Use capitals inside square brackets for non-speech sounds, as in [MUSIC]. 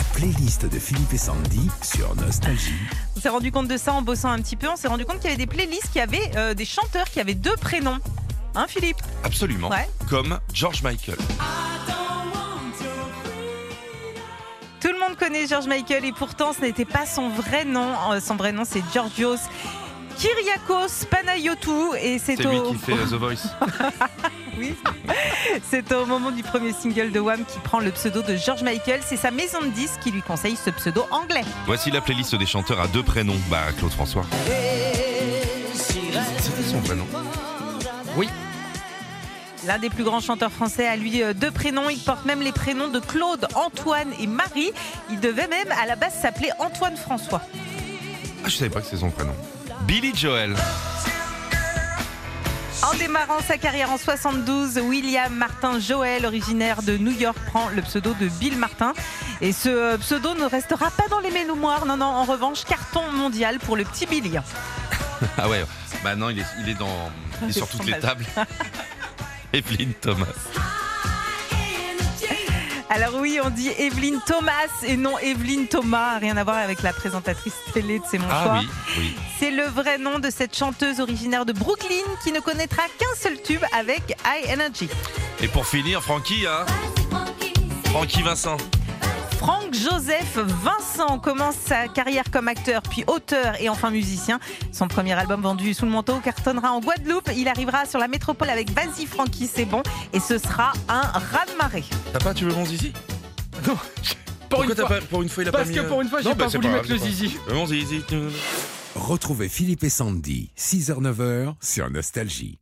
La playlist de Philippe et Sandy sur Nostalgie. On s'est rendu compte de ça en bossant un petit peu. On s'est rendu compte qu'il y avait des playlists qui avaient euh, des chanteurs qui avaient deux prénoms. Hein, Philippe? Absolument. Ouais. Comme George Michael. Tout le monde connaît George Michael et pourtant ce n'était pas son vrai nom. Euh, Son vrai nom c'est Georgios Kyriakos Panayotou et c'est C'est lui au... qui fait euh, [LAUGHS] The Voice. Oui. C'est au moment du premier single de Wham qui prend le pseudo de George Michael. C'est sa maison de disques qui lui conseille ce pseudo anglais. Voici la playlist des chanteurs à deux prénoms. Bah, Claude François. C'était son prénom? Oui, L'un des plus grands chanteurs français a lui euh, deux prénoms. Il porte même les prénoms de Claude, Antoine et Marie. Il devait même à la base s'appeler Antoine François. Ah, je savais pas que c'était son prénom. Billy Joel. En démarrant sa carrière en 72, William Martin Joel, originaire de New York, prend le pseudo de Bill Martin. Et ce euh, pseudo ne restera pas dans les mémoires. Non, non, en revanche, carton mondial pour le petit Billy. Ah ouais. Bah non, il est, il est dans, il est [LAUGHS] sur toutes les tables. [LAUGHS] Evelyne Thomas. Alors oui, on dit Evelyne Thomas et non Evelyne Thomas. Rien à voir avec la présentatrice télé de C'est mon Ah choix. oui, oui. C'est le vrai nom de cette chanteuse originaire de Brooklyn qui ne connaîtra qu'un seul tube avec High Energy. Et pour finir, Francky, hein Francky Vincent. Franck Joseph Vincent commence sa carrière comme acteur, puis auteur et enfin musicien. Son premier album vendu sous le manteau cartonnera en Guadeloupe. Il arrivera sur la métropole avec Vas-y Francky, c'est bon. Et ce sera un raz-de-marée. T'as pas, tu veux mon zizi? [LAUGHS] Non. Pour Pourquoi une t'as fois. pas, pour une fois, il a Parce pas mis. que pour une fois, j'ai pas voulu mettre le zizi. Mon zizi. Retrouvez Philippe et Sandy, 6h-9h sur Nostalgie.